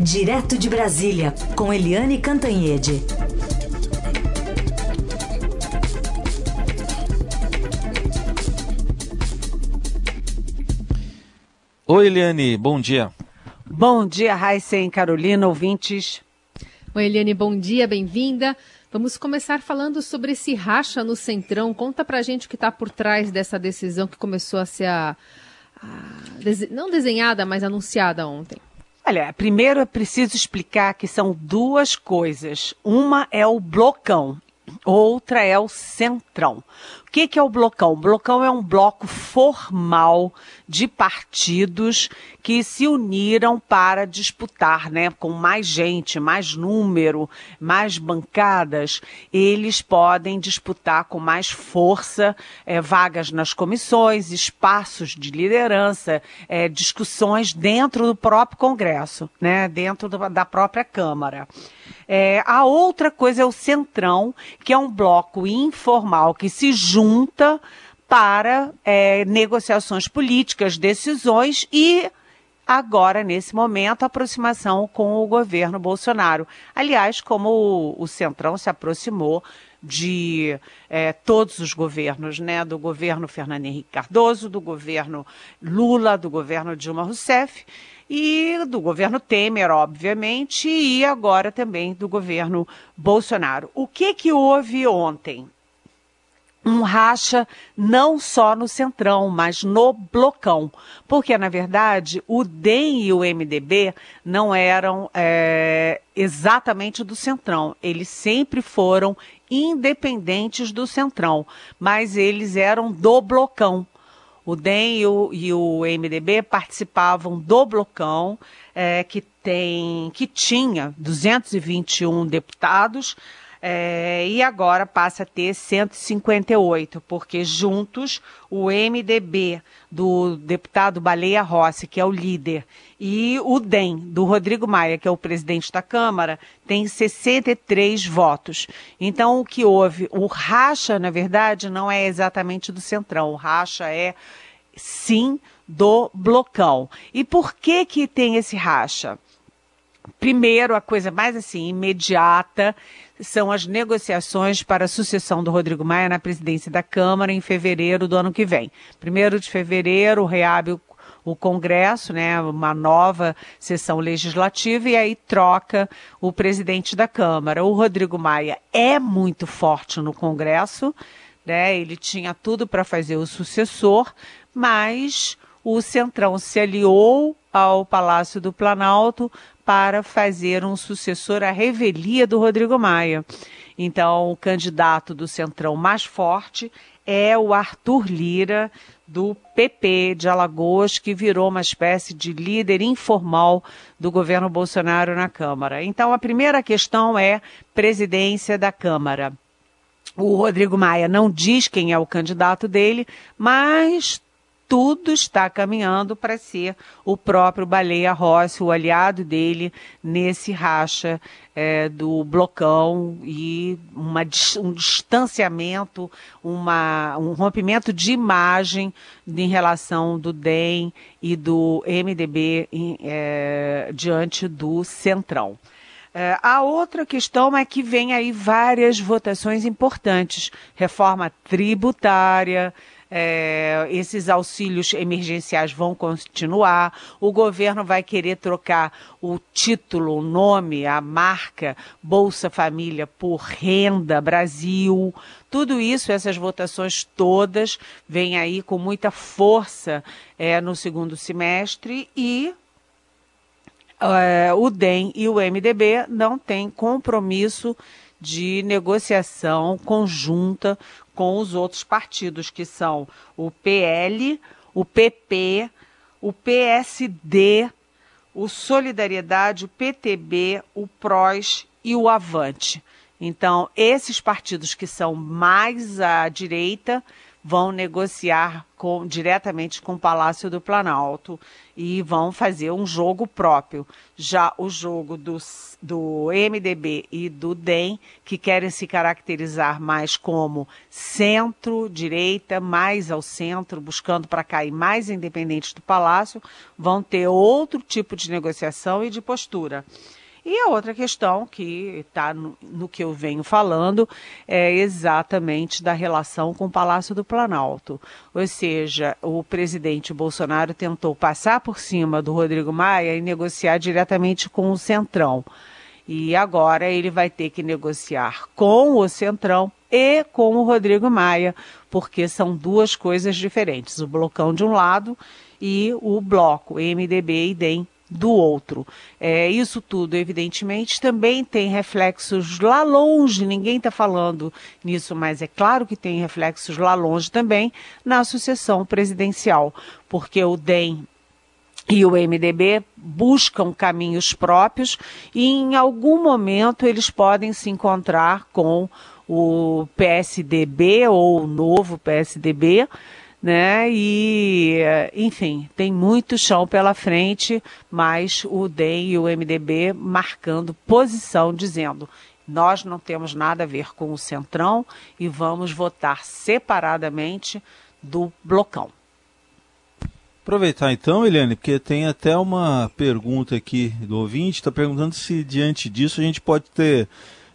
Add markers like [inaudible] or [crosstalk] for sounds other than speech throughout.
Direto de Brasília, com Eliane Cantanhede. Oi, Eliane, bom dia. Bom dia, Raíssen, Carolina, ouvintes. Oi, Eliane, bom dia, bem-vinda. Vamos começar falando sobre esse racha no Centrão. Conta pra gente o que está por trás dessa decisão que começou a ser a, a, não desenhada, mas anunciada ontem. Olha, primeiro é preciso explicar que são duas coisas. Uma é o blocão, outra é o centrão. O que, que é o blocão? O blocão é um bloco formal de partidos que se uniram para disputar, né, com mais gente, mais número, mais bancadas, eles podem disputar com mais força é, vagas nas comissões, espaços de liderança, é, discussões dentro do próprio Congresso, né, dentro do, da própria Câmara. É, a outra coisa é o Centrão, que é um bloco informal que se junta para é, negociações políticas, decisões e agora, nesse momento, aproximação com o governo Bolsonaro. Aliás, como o, o Centrão se aproximou de é, todos os governos, né? Do governo Fernando Henrique Cardoso, do governo Lula, do governo Dilma Rousseff e do governo Temer, obviamente, e agora também do governo Bolsonaro. O que que houve ontem? Um racha não só no Centrão, mas no Blocão. Porque, na verdade, o DEM e o MDB não eram é, exatamente do Centrão. Eles sempre foram independentes do Centrão, mas eles eram do Blocão. O DEM e o, e o MDB participavam do blocão, é, que, tem, que tinha 221 deputados, é, e agora passa a ter 158, porque juntos o MDB do deputado Baleia Rossi, que é o líder, e o DEM do Rodrigo Maia, que é o presidente da Câmara, tem 63 votos. Então o que houve? O racha, na verdade, não é exatamente do Centrão, o racha é sim do blocão. E por que que tem esse racha? Primeiro, a coisa mais assim imediata são as negociações para a sucessão do Rodrigo Maia na presidência da Câmara em fevereiro do ano que vem. Primeiro de fevereiro, reabre o, o Congresso, né, uma nova sessão legislativa e aí troca o presidente da Câmara. O Rodrigo Maia é muito forte no Congresso, né? Ele tinha tudo para fazer o sucessor, mas o Centrão se aliou ao Palácio do Planalto para fazer um sucessor à revelia do Rodrigo Maia. Então, o candidato do Centrão mais forte é o Arthur Lira, do PP de Alagoas, que virou uma espécie de líder informal do governo Bolsonaro na Câmara. Então, a primeira questão é presidência da Câmara. O Rodrigo Maia não diz quem é o candidato dele, mas tudo está caminhando para ser o próprio Baleia Rossi, o aliado dele nesse racha é, do blocão e uma, um distanciamento, uma, um rompimento de imagem em relação do DEM e do MDB em, é, diante do Centrão. É, a outra questão é que vem aí várias votações importantes, reforma tributária, é, esses auxílios emergenciais vão continuar, o governo vai querer trocar o título, o nome, a marca Bolsa Família por Renda Brasil. Tudo isso, essas votações todas, vêm aí com muita força é, no segundo semestre e é, o DEM e o MDB não têm compromisso de negociação conjunta com os outros partidos, que são o PL, o PP, o PSD, o Solidariedade, o PTB, o PROS e o Avante. Então, esses partidos que são mais à direita vão negociar com, diretamente com o Palácio do Planalto e vão fazer um jogo próprio. Já o jogo do, do MDB e do DEM, que querem se caracterizar mais como centro-direita, mais ao centro, buscando para cair mais independentes do Palácio, vão ter outro tipo de negociação e de postura. E a outra questão que está no, no, que eu venho falando é exatamente da relação com o Palácio do Planalto. Ou seja, o presidente Bolsonaro tentou passar por cima do Rodrigo Maia e negociar diretamente com o Centrão. E agora ele vai ter que negociar com o Centrão e com o Rodrigo Maia, porque são duas coisas diferentes. O blocão de um lado e o bloco MDB e DEM do outro. É, isso tudo, evidentemente, também tem reflexos lá longe, ninguém está falando nisso, mas é claro que tem reflexos lá longe também na sucessão presidencial, porque o DEM e o MDB buscam caminhos próprios e em algum momento eles podem se encontrar com o PSDB ou o novo PSDB né? E, enfim, tem muito chão pela frente, mas o DEM e o MDB marcando posição, dizendo nós não temos nada a ver com o Centrão e vamos votar separadamente do blocão. Aproveitar então, Eliane, porque tem até uma pergunta aqui do ouvinte, está perguntando se diante disso a gente pode ter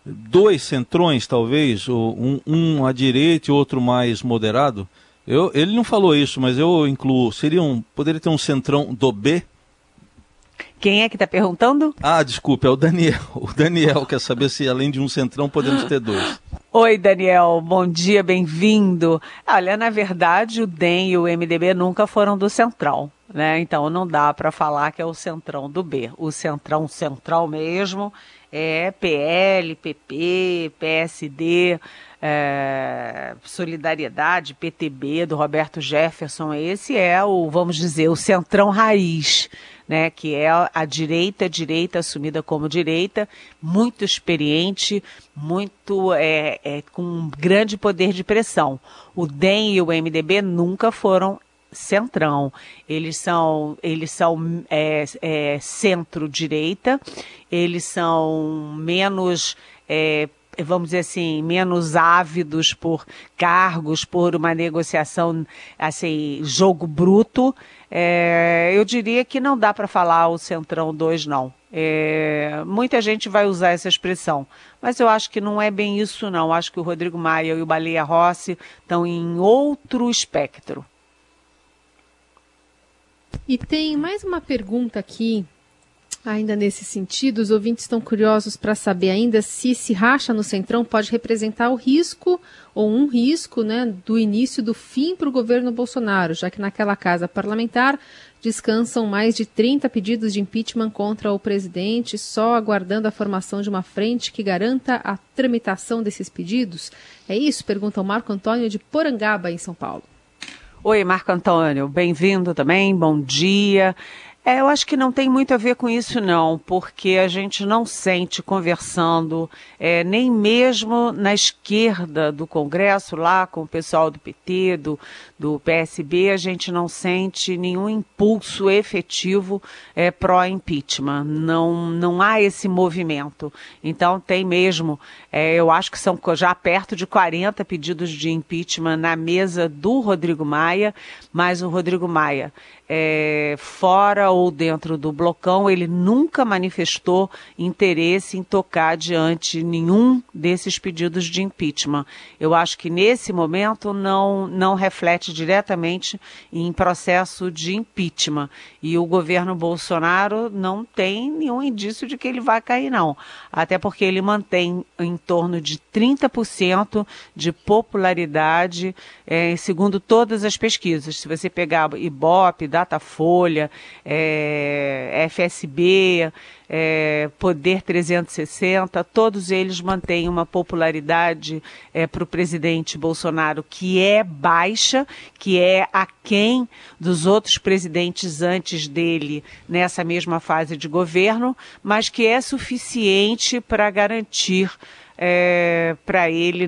dois centrões, talvez, ou um, um à direita e outro mais moderado. Eu, ele não falou isso, mas eu incluo. Seria um, poderia ter um centrão do B? Quem é que está perguntando? Ah, desculpa, é o Daniel. [laughs] O Daniel quer saber se além de um centrão podemos ter dois. Oi, Daniel, bom dia, bem-vindo. Olha, na verdade, o DEM e o MDB nunca foram do centrão, né? Então não dá para falar que é o centrão do B. O centrão central mesmo é PL, PP, PSD, é, Solidariedade, PTB, do Roberto Jefferson. Esse é o, vamos dizer, o centrão raiz, né, que é a direita, direita assumida como direita, muito experiente, muito é, é, com um grande poder de pressão. O DEM e o MDB nunca foram centrão. Eles são, eles são é, é, centro-direita, eles são menos. É, vamos dizer assim, menos ávidos por cargos, por uma negociação, assim, jogo bruto, é, eu diria que não dá para falar o Centrão 2, não. É, muita gente vai usar essa expressão, mas eu acho que não é bem isso, não. Acho que o Rodrigo Maia e o Baleia Rossi estão em outro espectro. E tem mais uma pergunta aqui, ainda nesse sentido. Os ouvintes estão curiosos para saber ainda se se racha no Centrão pode representar o risco ou um risco né, do início do fim para o governo Bolsonaro, já que naquela casa parlamentar descansam mais de 30 pedidos de impeachment contra o presidente, só aguardando a formação de uma frente que garanta a tramitação desses pedidos? É isso? Pergunta o Marco Antônio de Porangaba, em São Paulo. Oi, Marco Antônio, bem-vindo também, bom dia. É, eu acho que não tem muito a ver com isso, não, porque a gente não sente conversando, é, nem mesmo na esquerda do Congresso, lá com o pessoal do PT, do, do PSB, a gente não sente nenhum impulso efetivo é, pró-impeachment. Não, não há esse movimento. Então, tem mesmo, é, eu acho que são já perto de 40 pedidos de impeachment na mesa do Rodrigo Maia, mas o Rodrigo Maia é, fora ou dentro do blocão, ele nunca manifestou interesse em tocar diante nenhum desses pedidos de impeachment. Eu acho que nesse momento não, não reflete diretamente em processo de impeachment. E o governo Bolsonaro não tem nenhum indício de que ele vai cair, não. Até porque ele mantém em torno de 30% de popularidade, é, segundo todas as pesquisas. Se você pegar Ibope, Datafolha, é, FSB, é, Poder 360, todos eles mantêm uma popularidade é, para o presidente Bolsonaro que é baixa, que é aquém dos outros presidentes antes dele nessa mesma fase de governo, mas que é suficiente para garantir é, para ele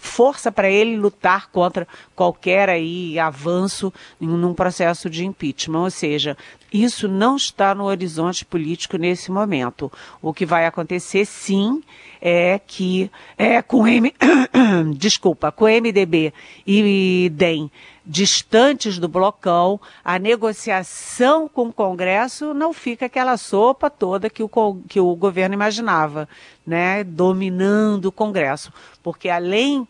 força para ele lutar contra qualquer aí avanço num processo de impeachment. Ou seja, isso não está no horizonte político nesse momento. O que vai acontecer, sim, é que é, com M... [coughs] desculpa, com MDB e DEM distantes do blocão, a negociação com o Congresso não fica aquela sopa toda que o, que o governo imaginava, né, dominando o Congresso. Porque além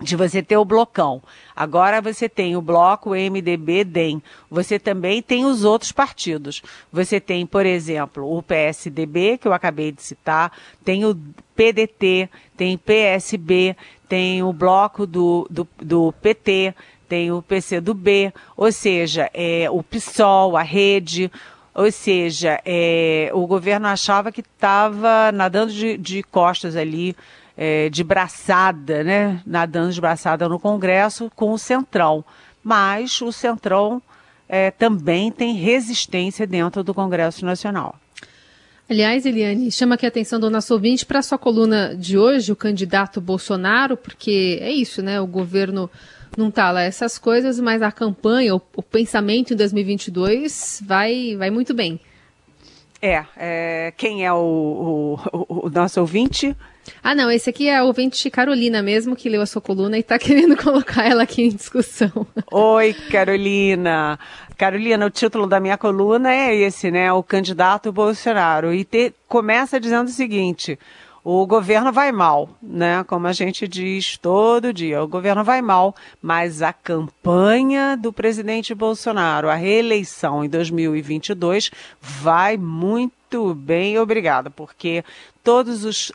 de você ter o blocão. Agora você tem o bloco MDB DEM. Você também tem os outros partidos. Você tem, por exemplo, o PSDB, que eu acabei de citar, tem o PDT, tem PSB, tem o bloco do, do, do PT, tem o PCdoB, ou seja, é, o PSOL, a rede, ou seja, é, o governo achava que estava nadando de, de, costas ali, é, de braçada, né? Nadando de braçada no Congresso com o Centrão. Mas o Centrão é, também tem resistência dentro do Congresso Nacional. Aliás, Eliane, chama aqui a atenção do nosso ouvinte para a sua coluna de hoje, o candidato Bolsonaro, porque é isso, né? O governo não tá lá essas coisas, mas a campanha, o, o pensamento em 2022 vai, vai muito bem. É, é quem é o, o, o, nosso ouvinte? Ah, não, esse aqui é a ouvinte Carolina mesmo, que leu a sua coluna e está [laughs] querendo colocar ela aqui em discussão. Oi, Carolina. Carolina, o título da minha coluna é esse, né? O candidato Bolsonaro. E te, começa dizendo o seguinte: o governo vai mal, né? Como a gente diz todo dia, o governo vai mal, mas a campanha do presidente Bolsonaro, a reeleição em 2022, vai muito bem, obrigada, porque todos os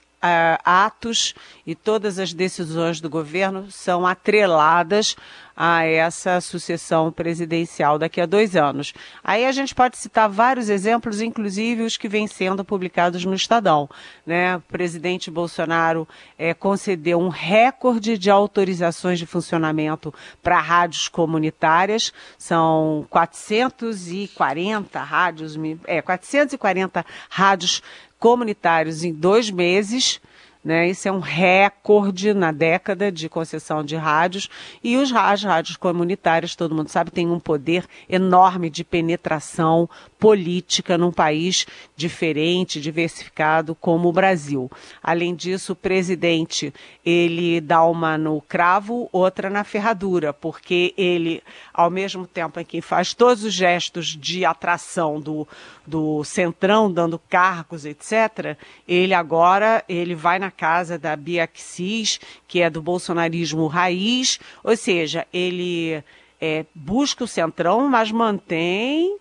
atos e todas as decisões do governo são atreladas a essa sucessão presidencial daqui a dois anos. Aí a gente pode citar vários exemplos, inclusive os que vêm sendo publicados no Estadão. Né? O presidente Bolsonaro é, concedeu um recorde de autorizações de funcionamento para rádios comunitárias, são 440 rádios, é, 440 rádios comunitários em dois meses. Né? Isso é um recorde na década de concessão de rádios. E os as rádios comunitárias, todo mundo sabe, têm um poder enorme de penetração política num país diferente, diversificado como o Brasil. Além disso, o presidente ele dá uma no cravo, outra na ferradura, porque ele, ao mesmo tempo em que faz todos os gestos de atração do, do centrão, dando cargos, etc., ele agora ele vai na casa da Bia Kicis, que é do bolsonarismo raiz, ou seja, ele é, busca o centrão, mas mantém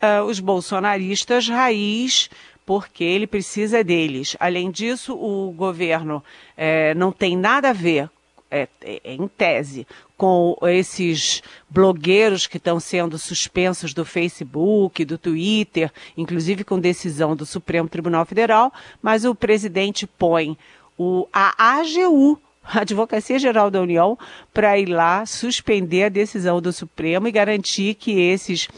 uh, os bolsonaristas raiz, porque ele precisa deles. Além disso, o governo é, não tem nada a ver, é, é, em tese, com esses blogueiros que estão sendo suspensos do Facebook, do Twitter, inclusive com decisão do Supremo Tribunal Federal, mas o presidente põe o, a AGU, Advocacia Geral da União, para ir lá suspender a decisão do Supremo e garantir que esses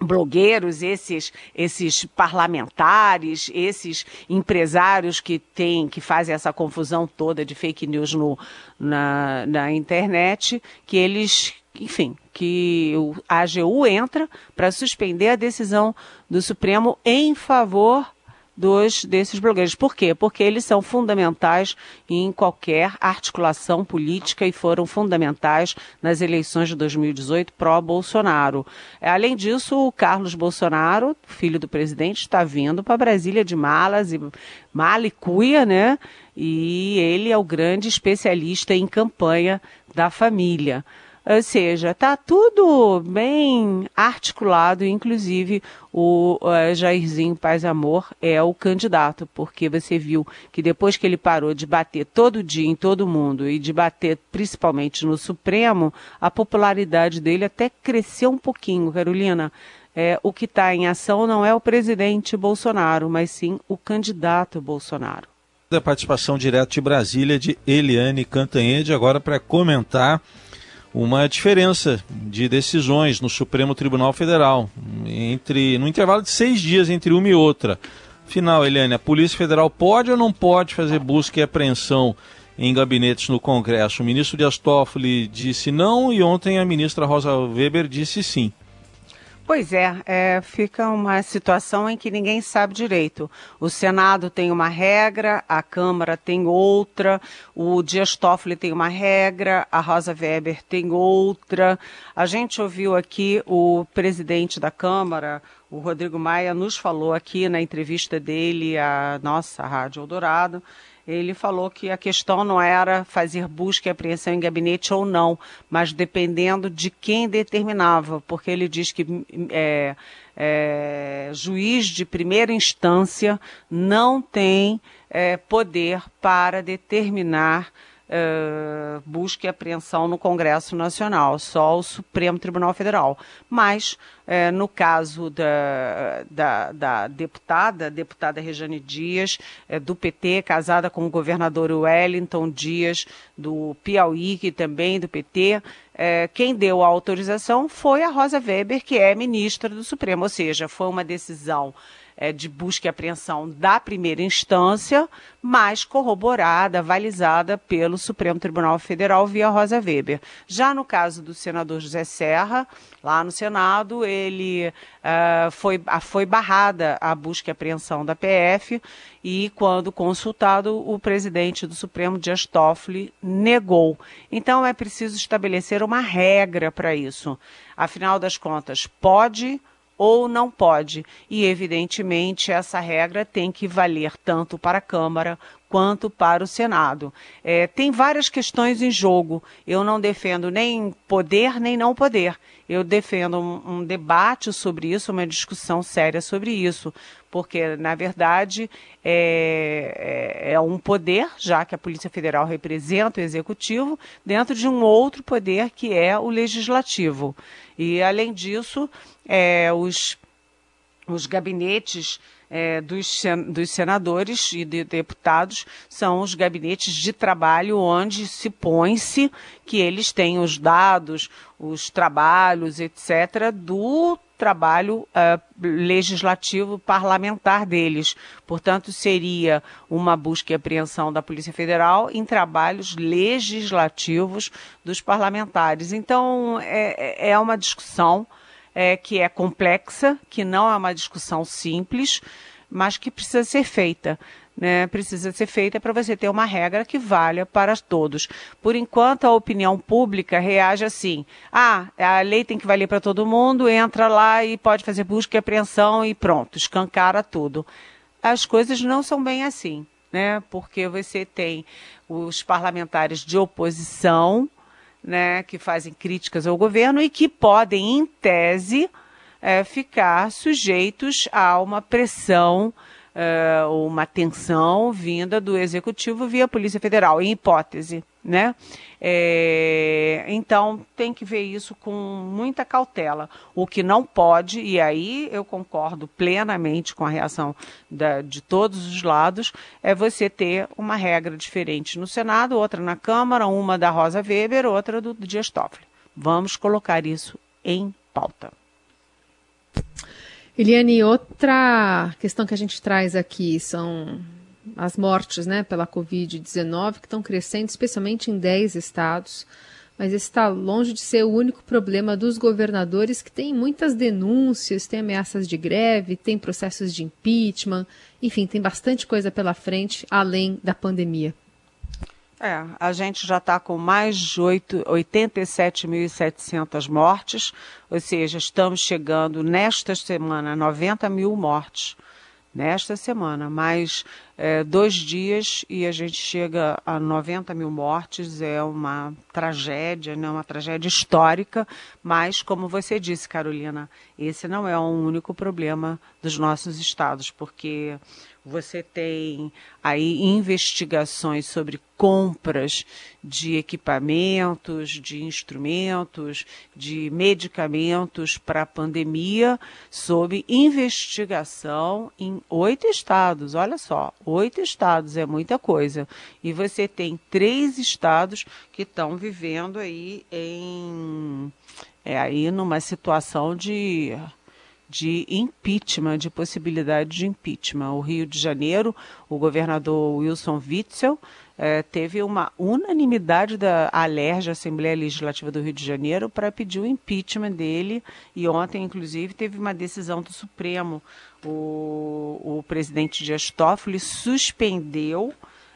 blogueiros, esses, esses parlamentares, esses empresários que têm, que fazem essa confusão toda de fake news no, na, na internet, que eles, enfim, que a AGU entra para suspender a decisão do Supremo em favor dos, desses blogueiros. Por quê? Porque eles são fundamentais em qualquer articulação política e foram fundamentais nas eleições de 2018 pró-Bolsonaro. Além disso, o Carlos Bolsonaro, filho do presidente, está vindo para Brasília de malas e mala e cuia, né? E ele é o grande especialista em campanha da família. Ou seja, está tudo bem articulado, inclusive o uh, Jairzinho Paz Amor é o candidato, porque você viu que depois que ele parou de bater todo dia em todo mundo e de bater principalmente no Supremo, a popularidade dele até cresceu um pouquinho, Carolina. É, o que está em ação não é o presidente Bolsonaro, mas sim o candidato Bolsonaro. A participação direta de Brasília de Eliane Cantanhede, agora para comentar uma diferença de decisões no Supremo Tribunal Federal, entre no intervalo de seis dias entre uma e outra. Final, Eliane, a Polícia Federal pode ou não pode fazer busca e apreensão em gabinetes no Congresso. O ministro Dias Toffoli disse não e ontem a ministra Rosa Weber disse sim. Pois é, é, fica uma situação em que ninguém sabe direito. O Senado tem uma regra, a Câmara tem outra, o Dias Toffoli tem uma regra, a Rosa Weber tem outra. A gente ouviu aqui o presidente da Câmara, o Rodrigo Maia, nos falou aqui na entrevista dele à nossa Rádio Eldorado, ele falou que a questão não era fazer busca e apreensão em gabinete ou não, mas dependendo de quem determinava, porque ele diz que é, é, juiz de primeira instância não tem é, poder para determinar uh, busca e apreensão no Congresso Nacional, só o Supremo Tribunal Federal. Mas, uh, no caso da, da, da, deputada, deputada Rejane Dias, uh, do PT, casada com o governador Wellington Dias, do Piauí, que também do PT, quem deu a autorização foi a Rosa Weber, que é ministra do Supremo, ou seja, foi uma decisão é, de busca e apreensão da primeira instância, mas corroborada, avalizada pelo Supremo Tribunal Federal via Rosa Weber. Já no caso do senador José Serra, lá no Senado, ele uh, foi, foi barrada a busca e apreensão da PF e, quando consultado, o presidente do Supremo, Dias Toffoli, negou. Então, é preciso estabelecer uma regra para isso. Afinal das contas, pode ou não pode. E, evidentemente, essa regra tem que valer tanto para a Câmara quanto para o Senado. É, tem várias questões em jogo. Eu não defendo nem poder nem não poder. Eu defendo um, um debate sobre isso, uma discussão séria sobre isso, porque, na verdade, é, é, é, um poder, já que a Polícia Federal representa o Executivo, dentro de um outro poder que é o Legislativo. E, além disso, é, os, os gabinetes é, dos, dos senadores e de deputados são os gabinetes de trabalho onde se põe-se que eles têm os dados, os trabalhos, etc., do trabalho uh, legislativo parlamentar deles. Portanto, seria uma busca e apreensão da Polícia Federal em trabalhos legislativos dos parlamentares. Então, é, é uma discussão é, que é complexa, que não é uma discussão simples, mas que precisa ser feita. Né, precisa ser feita para você ter uma regra que valha para todos. Por enquanto, a opinião pública reage assim: ah, a lei tem que valer para todo mundo, entra lá e pode fazer busca e apreensão e pronto, escancara tudo. As coisas não são bem assim, né? Porque você tem os parlamentares de oposição né, que fazem críticas ao governo e que podem, em tese, é, ficar sujeitos a uma pressão é, uma tensão vinda do executivo via Polícia Federal, em hipótese, né? É, então tem que ver isso com muita cautela. O que não pode, e aí eu concordo plenamente com a reação da, de todos os lados, é você ter uma regra diferente no Senado, outra na Câmara, uma da Rosa Weber, outra do, do Dias Toffoli. Vamos colocar isso em pauta. Eliane, outra questão que a gente traz aqui são as mortes né, pela Covid-19, que estão crescendo, especialmente em 10 estados. Mas esse está longe de ser o único problema dos governadores, que têm muitas denúncias, têm ameaças de greve, tem processos de impeachment, enfim, tem bastante coisa pela frente, além da pandemia. É, a gente já está com mais de 87.700 mortes, ou seja, estamos chegando nesta semana a 90 mil mortes. Nesta semana, mais é, dois dias e a gente chega a 90 mil mortes. É uma tragédia, né? uma tragédia histórica, mas, como você disse, Carolina, esse não é o único problema dos nossos estados, porque você tem aí investigações sobre compras de equipamentos, de instrumentos, de medicamentos para a pandemia, sob investigação em oito estados. Olha só, oito estados é muita coisa. E você tem três estados que estão vivendo aí em é aí numa situação de de impeachment, de possibilidade de impeachment. O Rio de Janeiro, o governador Wilson Witzel, é, teve uma unanimidade da ALERJ, Assembleia Legislativa do Rio de Janeiro, para pedir o impeachment dele. E ontem, inclusive, teve uma decisão do Supremo. O, o presidente Dias Toffoli suspendeu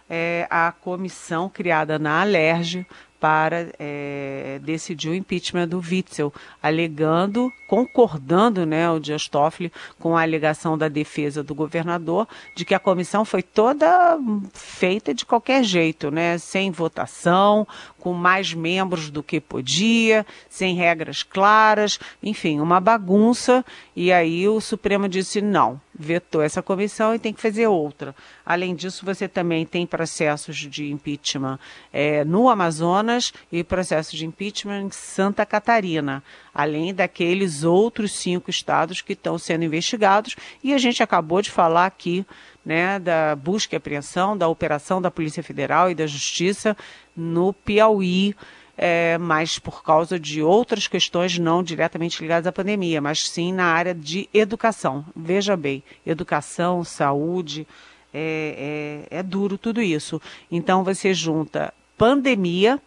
é, a comissão criada na ALERJ para é, decidir o impeachment do Witzel, alegando, concordando, né, o Dias Toffoli com a alegação da defesa do governador de que a comissão foi toda feita de qualquer jeito, né, sem votação, com mais membros do que podia, sem regras claras, enfim, uma bagunça. E aí o Supremo disse não, vetou essa comissão e tem que fazer outra. Além disso, você também tem processos de impeachment é, no Amazonas e processo de impeachment em Santa Catarina, além daqueles outros cinco estados que estão sendo investigados. E a gente acabou de falar aqui né, da busca e apreensão, da operação da Polícia Federal e da Justiça no Piauí, é, mas por causa de outras questões não diretamente ligadas à pandemia, mas sim na área de educação. Veja bem, educação, saúde, é, é, é duro tudo isso. Então você junta pandemia,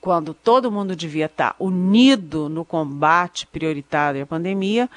quando todo mundo devia estar unido no combate prioritário à pandemia,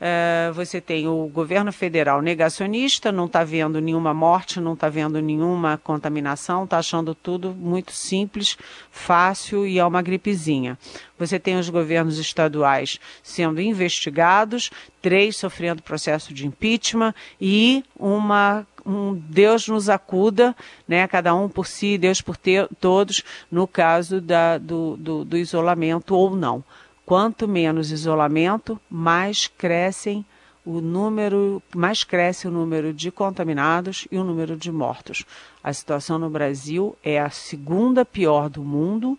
é, você tem o governo federal negacionista, não está vendo nenhuma morte, não está vendo nenhuma contaminação, está achando tudo muito simples, fácil e é uma gripezinha. Você tem os governos estaduais sendo investigados, três sofrendo processo de impeachment e uma um Deus nos acuda, né, cada um por si, Deus por ter, todos, no caso da, do, do, do isolamento ou não. Quanto menos isolamento, mais crescem o número, mais cresce o número de contaminados e o número de mortos. A situação no Brasil é a segunda pior do mundo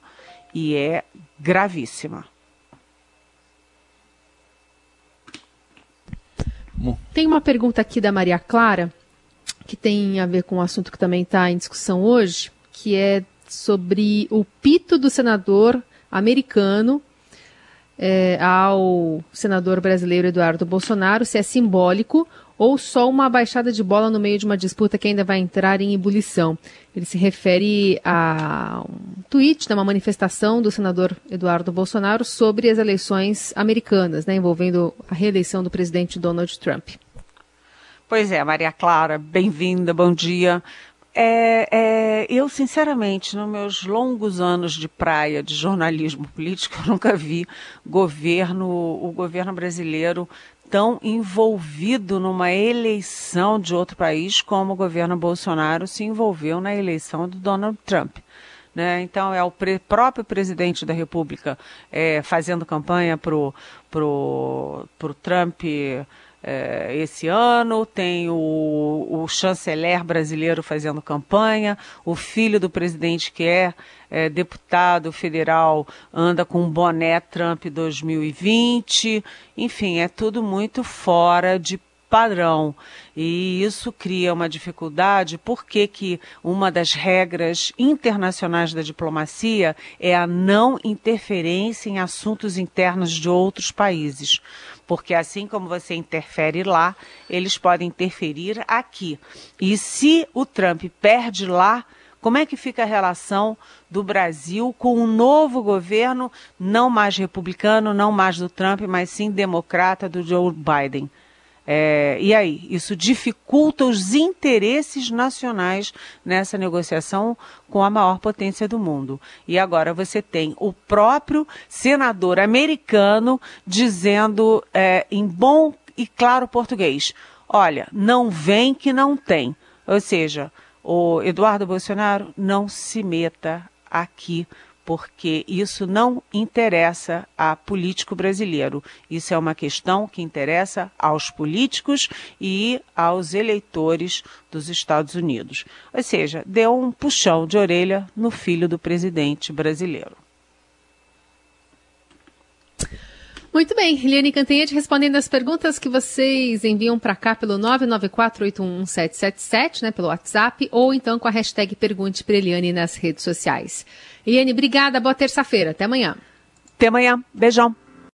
e é gravíssima. Tem uma pergunta aqui da Maria Clara, que tem a ver com um assunto que também está em discussão hoje, que é sobre o pito do senador americano é, ao senador brasileiro Eduardo Bolsonaro, se é simbólico ou só uma baixada de bola no meio de uma disputa que ainda vai entrar em ebulição. Ele se refere a um tweet, né, uma manifestação do senador Eduardo Bolsonaro sobre as eleições americanas, né, envolvendo a reeleição do presidente Donald Trump. Pois é, Maria Clara, bem-vinda, bom dia. É, é, eu, sinceramente, nos meus longos anos de praia de jornalismo político, [laughs] eu nunca vi governo, o governo brasileiro tão envolvido numa eleição de outro país como o governo Bolsonaro se envolveu na eleição do Donald Trump. Né? Então, é o pre próprio presidente da República é, fazendo campanha para o pro, pro Trump é, esse ano, tem o, o, chanceler brasileiro fazendo campanha, o filho do presidente que é, é deputado federal anda com um boné Trump 2020, enfim, é tudo muito fora de padrão. E isso cria uma dificuldade, porque que uma das regras internacionais da diplomacia é a não interferência em assuntos internos de outros países porque assim como você interfere lá, eles podem interferir aqui. E se o Trump perde lá, como é que fica a relação do Brasil com um novo governo, não mais republicano, não mais do Trump, mas sim democrata do Joe Biden? É, e aí, isso dificulta os interesses nacionais nessa negociação com a maior potência do mundo. E agora você tem o próprio senador americano dizendo é, em bom e claro português: olha, não vem que não tem. Ou seja, o Eduardo Bolsonaro não se meta aqui porque isso não interessa a político brasileiro. Isso é uma questão que interessa aos políticos e aos eleitores dos Estados Unidos. Ou seja, deu um puxão de orelha no filho do presidente brasileiro. Muito bem, Liane Cantanhete respondendo as perguntas que vocês enviam para cá pelo 994811777, né, pelo WhatsApp, ou então com a hashtag Pergunte para Eliane nas redes sociais. Eliane, obrigada, boa terça-feira, até amanhã. Até amanhã, beijão.